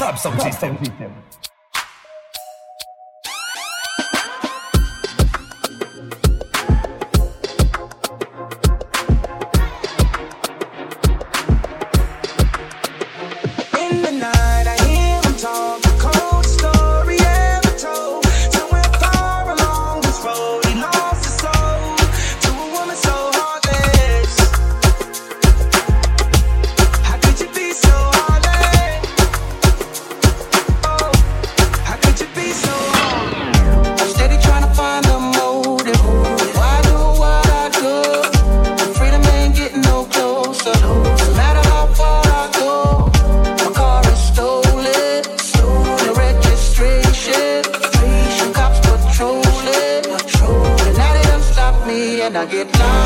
Hub Subsystem. Hub Subsystem. I get lost.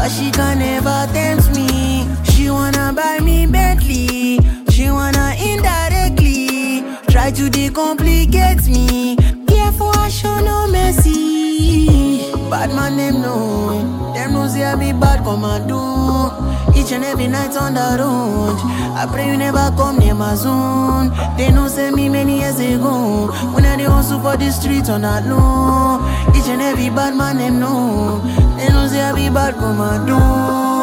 but she can never tempt me. She wanna buy me Bentley. She wanna indirectly try to decomplicate me. Therefore, I show no mercy. Bad man, them know. Be bad, come and do. Each and every night on the road. I pray you never come near my zone. They know say me many years ago. When I hustle for the streets on that low. Each and every bad man them know. They know say be bad come my door.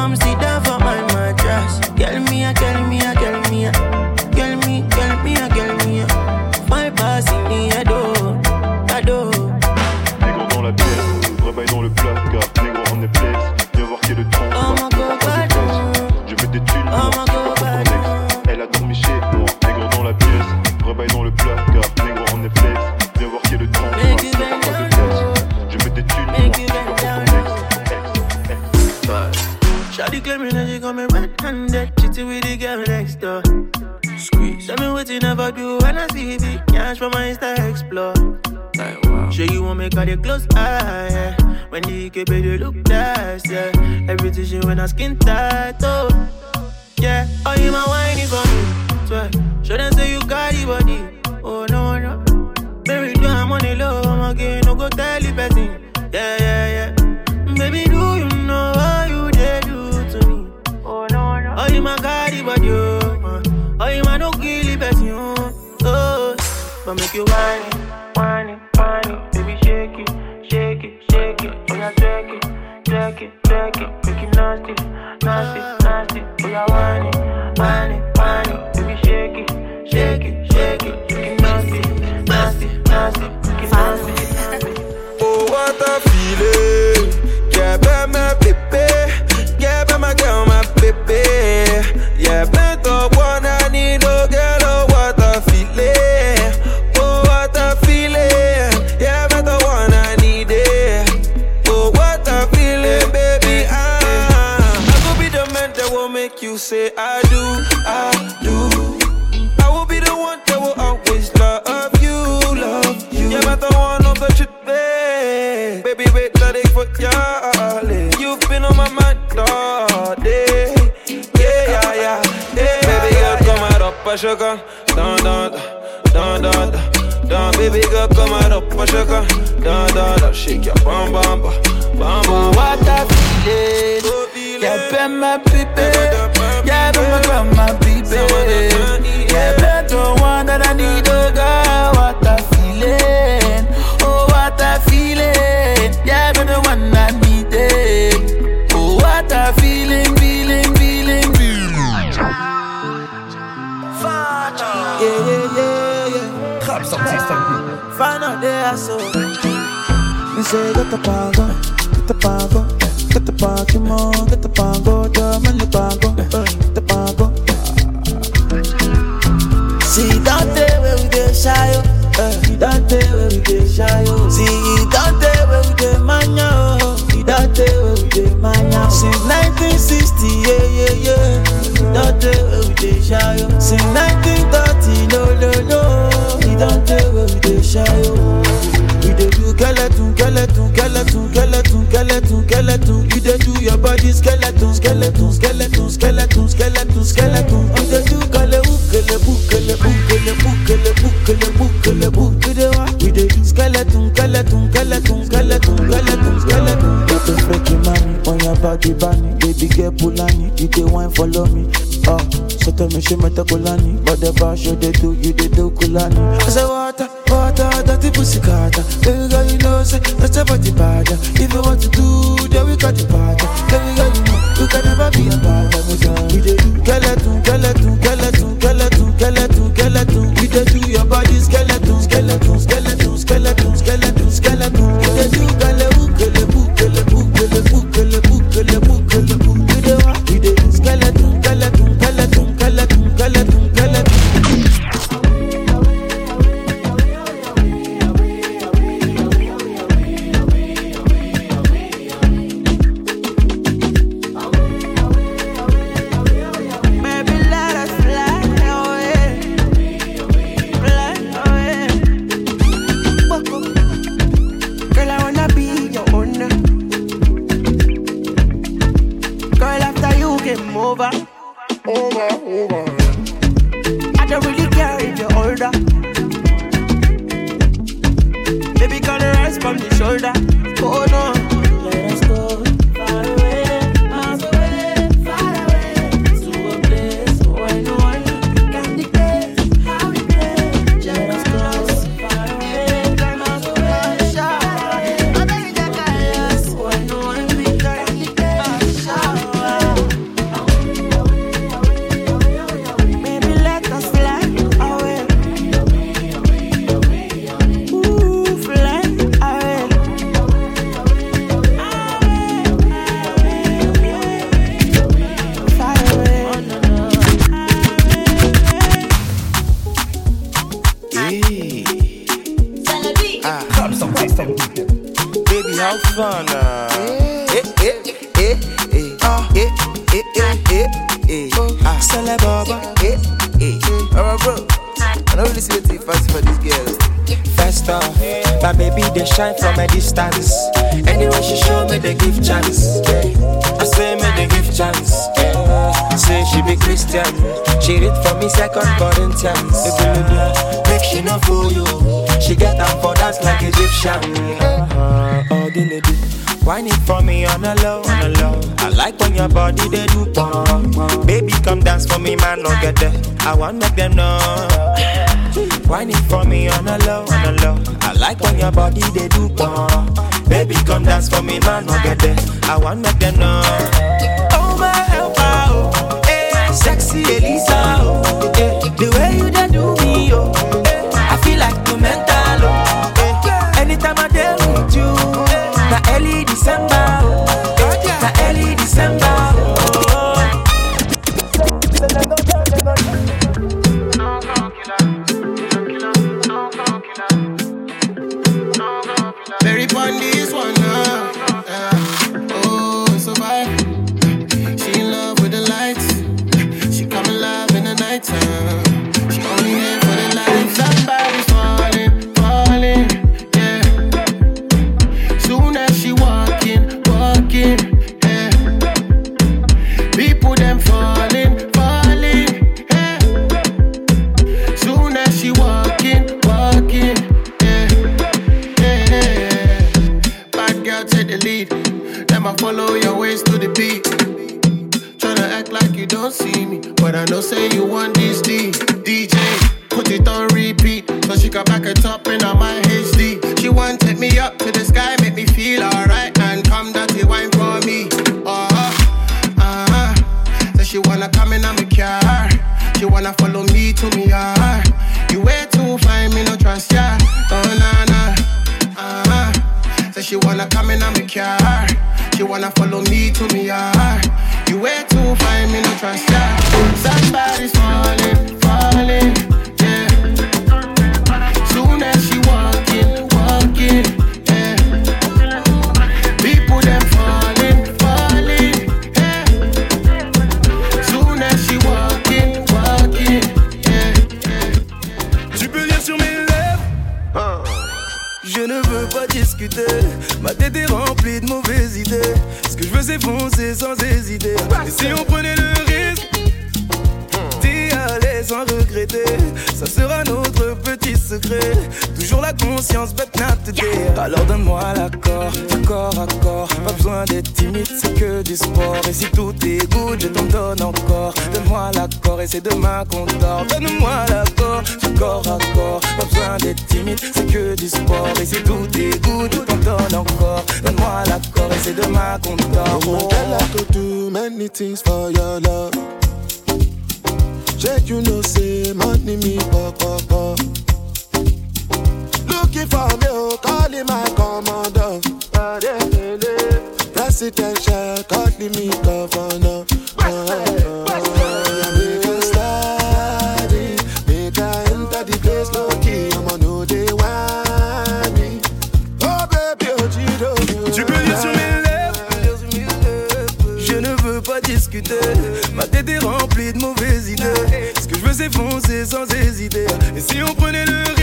come see that. you mine. Say, I do, I do. I will be the one that will always love you, love you. Yeah, but the one of the truth, babe. Baby, wait till they put y'all You've been on my mind all day. Yeah, yeah, yeah. yeah baby girl, come out up, a sugar. Dun, dun, dun, dun, dun, dun. Baby girl, come out up, a sugar. Dun, dun, dun. Shake your bum, bum, bum, bum, bum. What a feeling grandma peepee. Yeah, do my grandma peepee. Yeah, that's the one that I need, oh God, what a feeling. Oh, what a feeling. Yeah, do the one I need, it. Oh, what a feeling, feeling, feeling, feeling. Yeah, yeah, yeah, yeah. Trap sorti, Fan out there, so. Mais say de ta part, de The part. See that where we dey shy oh. See that where we dey shy oh. See that where we dey manya oh See Since 1960 See 1930 no no no. See that day where we dey shy oh skeleton, skeleton, skeleton, skeleton, skeleton, skeleton. You dey do your body skeleton, skeleton, skeleton, skeleton, skeleton, skeleton. You dey do kalebu, kalebu, kalebu, kalebu, kalebu, kalebu, kalebu. You dey what? We dey do skeleton, skeleton, skeleton, skeleton, skeleton, skeleton. You dey freaky mommy on your body, bunny. Baby girl pulani, you dey wine follow me. Oh, so tell me she meta kulani, but the bash you dey do, you dey do kulani. I say water water, dirty pussy carter. Baby girl, you know say that's a body bad. If you want to do, then we got the party. Baby girl, you know you can never be a bad. We dey do skeleton, skeleton, skeleton, skeleton, dance like Egyptian. Uh, oh. Wine it for me on a low, on a low. I like when your body they do pom. Baby, come dance for me, man, no get there. I want make them know. Wine it for me on a low, on a low. I like when your body they do pom. Baby, come dance for me, man, no get there. I want make them know. Oh my helper, oh, eh, sexy Elisa, oh, eh, the way corps à corps Pas besoin d'être timide c'est que du sport. Et si tout est good je t'en donne encore. Donne-moi l'accord et c'est demain qu'on dort. Donne-moi l'accord du corps à corps. Pas besoin d'être timide c'est que du sport. Et si tout est good je t'en donne encore. Donne-moi l'accord et c'est demain qu'on dort. Oh, girl, I could do many things for your love. Check, you know, say money me pop pop pop. Looking for me, oh, calling my commander. Presidential, calling me governor. Make a study, make I enter the place low key. I'ma know they want me. Oh baby, oh Gido, Tu peux lire sur mes lèvres Je ne veux pas discuter Ma tête est remplie de mauvaises idées Ce que je veux c'est foncer sans hésiter Et si on prenait le risque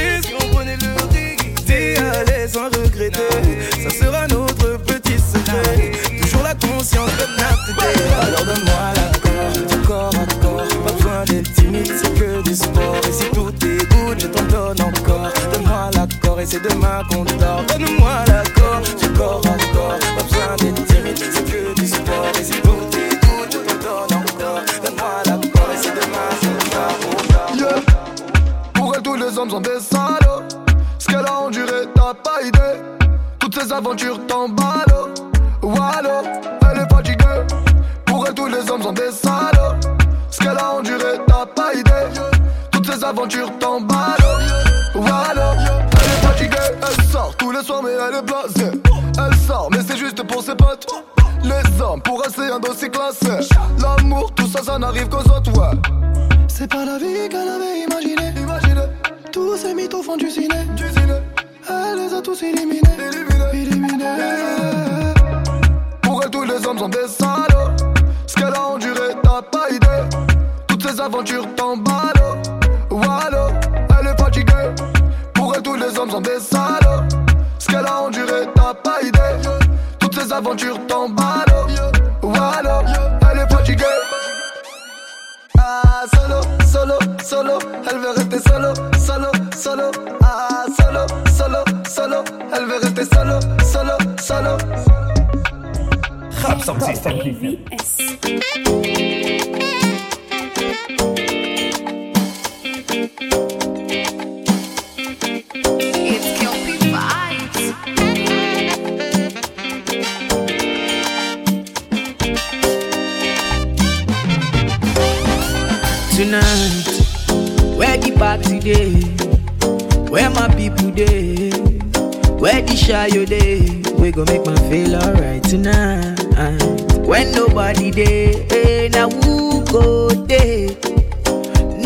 mais elle est blasée. Elle sort, mais c'est juste pour ses potes. Les hommes, pour c'est un dossier classé. L'amour, tout ça, ça n'arrive qu'aux autres, ouais. C'est pas la vie qu'elle avait imaginée. Imaginez. Tous ces mythos font du ciné. Du ciné. Elle les a tous éliminés. Éliminés. Pour elle, tous les hommes sont des salauds. Ce qu'elle a enduré, t'as pas idée. Toutes ces aventures t'emballent. Wallo, elle est fatiguée. Pour elle, tous les hommes sont des salauds qu'elle a enduré, t'as pas idée. Toutes ces aventures t'emballent. Voilà, elle est fatiguée. Ah, solo, solo, solo, elle veut rester solo, solo, solo. Ah, solo, solo, solo, elle veut rester solo, solo, solo. Rap sans système Tonight, where the party day? Where my people day? Where the shy day? We gon' make man feel alright tonight. When nobody day, eh, now who go day?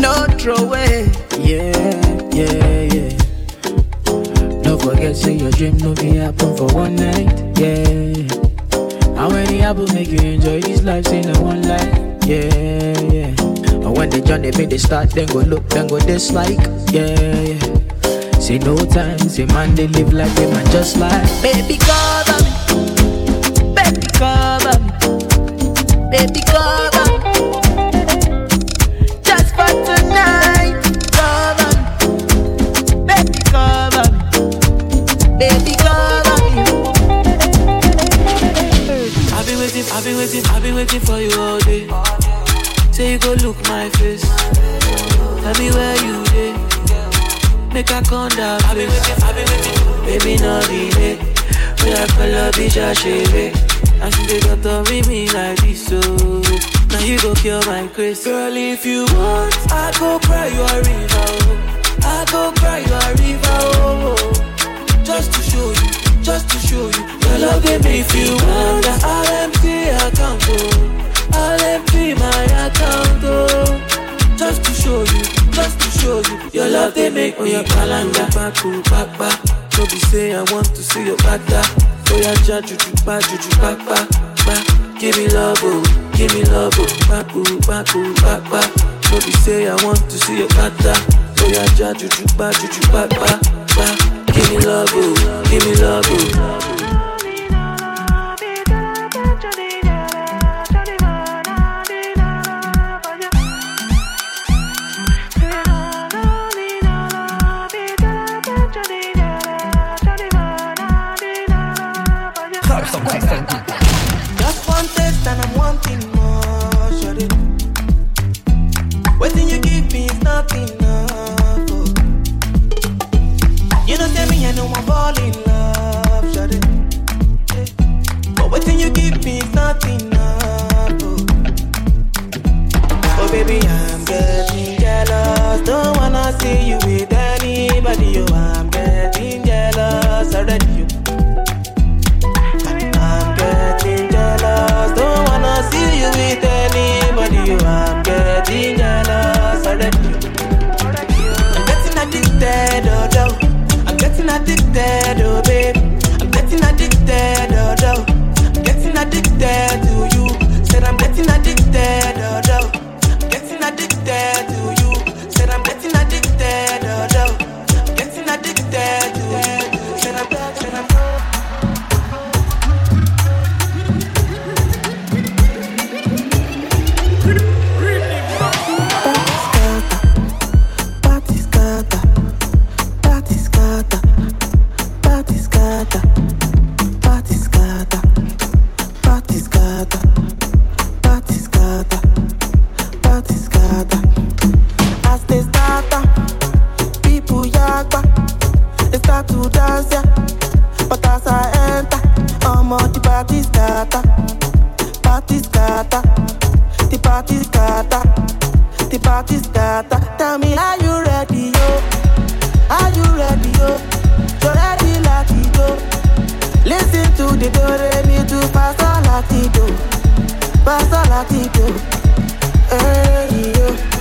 No throw away, yeah, yeah, yeah. No forget, say your dream no be happen for one night, yeah. How many apple make you enjoy this life? Say no one life, yeah, yeah. And when they join, they make they start, then go look, then go dislike, yeah, yeah. Say no time, say man, they live like they man just like Baby, cover me, baby, cover me, baby, cover me. Just for tonight, cover me, baby, cover me, baby, cover me. I've been waiting, I've been waiting, I've been waiting for you all day. Say you go look my face. Tell me where you dey. Make I come down. I've been waiting, I've been waiting. Baby, no delay. We are color bitch, I shave it. And she to meet me like this, so now you go kill my grace. Girl, if you want, I go cry you a river. oh. I go cry you a river. Oh, oh. Just to show you, just to show you. Your love they make you want the show you. Your love they make me your calendar. Baku, papa. No be say I want to see your bada. Oh yeah, juju, ba, juju, papa, ba. Give me love, oh, give me love, oh. Baku, baku, papa. No be say I want to see your bada. Oh yeah, juju, ba, juju, papa, ba. Give me love, oh, give me love, oh. Like it, do. Hey, yo.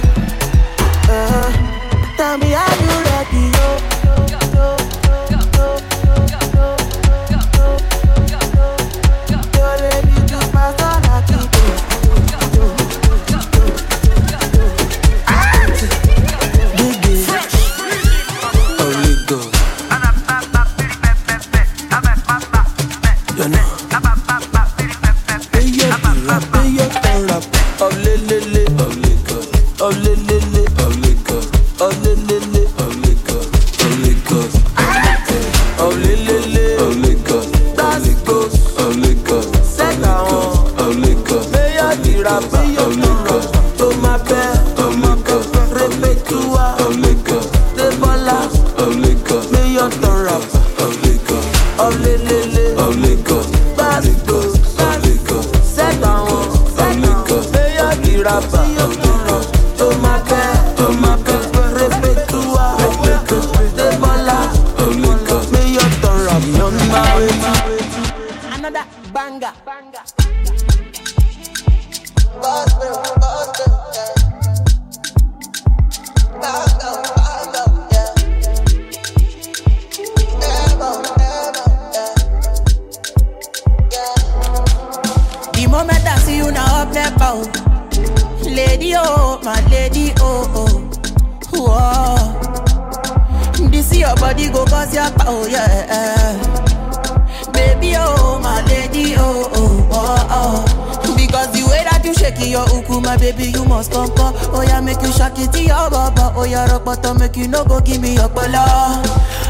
Your uku, my baby, you must come, come. Oh, yeah, make you shake it to your baba. Oh, yeah, rock bottom, make you no go give me your bala.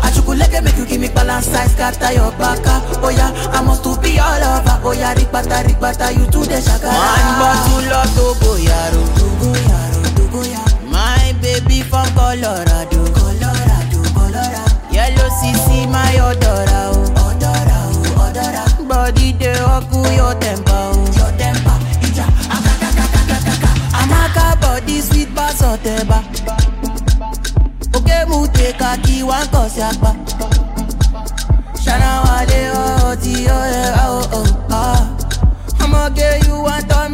Achukuleke make you give me balance size, scatter your baka. Oh, yeah, I must to be all over. Oh, yeah, rikbata, rikbata, you to the shaka. One bottle of Togo, yaro, Togo, yaro, Togo, yaro. My baby from Colorado, Colorado, Colorado. Yellow CC, my odora, oh, odora, oh, odora. Body de oku your temper, bá sọ̀tẹ̀ bá. Òkè kí kọ̀ sí apá. ṣánáwálé tí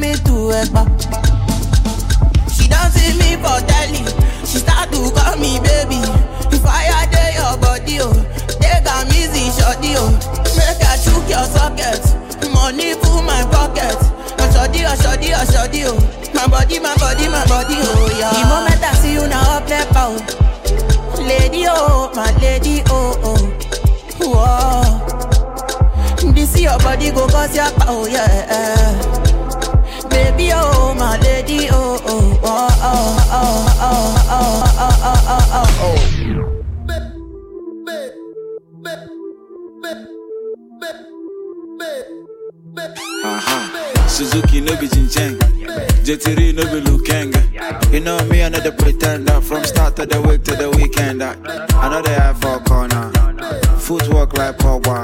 me she don see me for telly she start to call me baby. Fire dey your body o take am easy shoddy o oh. make i chook your socket. Money full my pocket. Ọ̀ṣọ́dí ọ̀ṣọ́dí ọ̀ṣọ́dí o. My body, my body, my body, oh, yeah. The moment I see you now, up there, pound. Lady, oh, my lady, oh, oh. Whoa. This your body go cause your power, yeah. Baby, oh, my lady, oh, oh, oh, oh, oh, oh, oh, oh, oh, oh, oh. Aha. Suzuki no be Jincheng. JT no be Lukenga. You know me, another pretender. From start to the week to the weekend. I know they have for corner. Footwork like Pogba.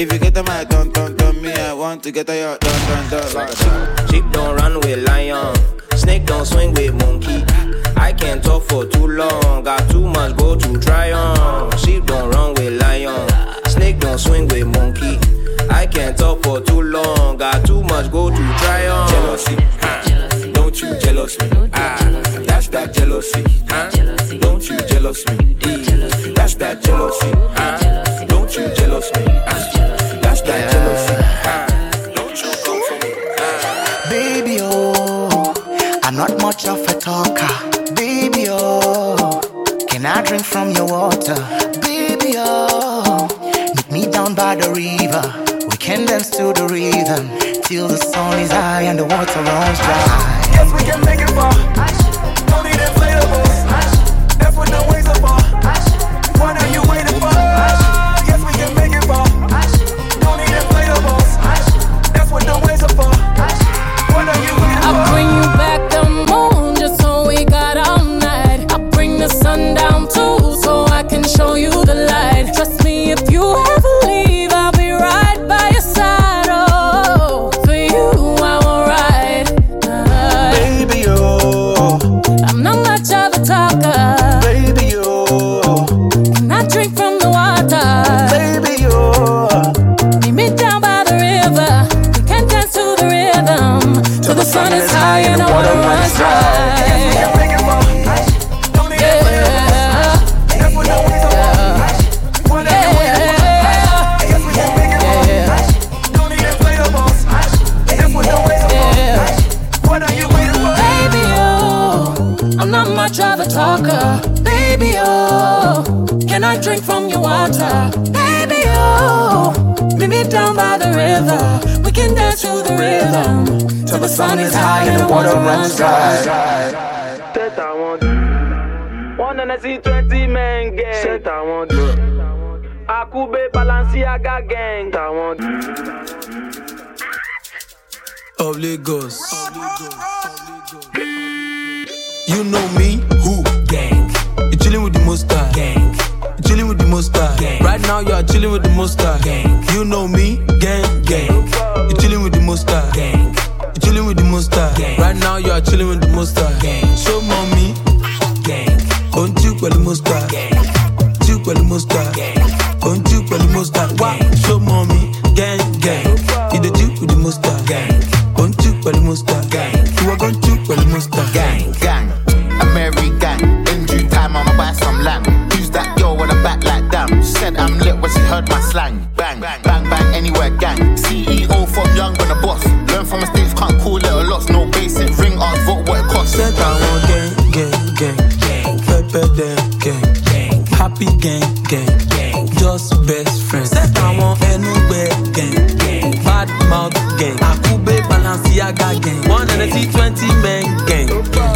If you get the mic, don't, don't, don't me. I want to get a yacht, don't, don't, don't. Like Sheep don't run with lion. Snake don't swing with monkey. I can't talk for too long. Got too much go to try on. Sheep don't run with lion. Snake don't swing with monkey. I can't talk for too long. Got too much go to try on. Jealousy, huh? Don't you jealous me? Ah, that's that jealousy, huh? Don't you jealous me? That's that jealousy, huh? Don't you jealous me? Ah, that's that jealousy? Don't you come for me? Ah. Baby, oh, I'm not much of a talker. Baby, oh, can I drink from your water? Baby, oh, meet me down by the river. We can dance to the rhythm till the sun is high and the water runs dry. We can make it far. Sun is high and the water runs dry. Tête à one. One and I see 20 men gang. Set I want. Akube Balenciaga gang. I want. Of Lagos. You know me, who? Gang. You chilling with the monster. Gang. You chilling with the monster. Gang. Right now you are chilling with the monster. Gang. You know me, gang, gang. You chilling with the monster. Gang. You chilling with the monster. Right now you are chilling with the monster. Show mommy, gang. Don't you call the monster. Call the monster. You call the monster. Why? Show mommy, gang, gang. You the juke with the monster. Gang. Don't you call the monster. Gang. You are going to call the monster. Gang, gang, a merry gang. In due time, I'ma buy some land. Who's that girl with a back like damn? She said I'm lit when she heard my slang. Bang, bang, bang, bang, anywhere gang. CEO from young when a boss. Learn from a Happy gang, gang, gang. Just best friends. Said I want anywhere, gang, gang. Bad mouth gang. Akube Balenciaga gang. One and a T20 men gang.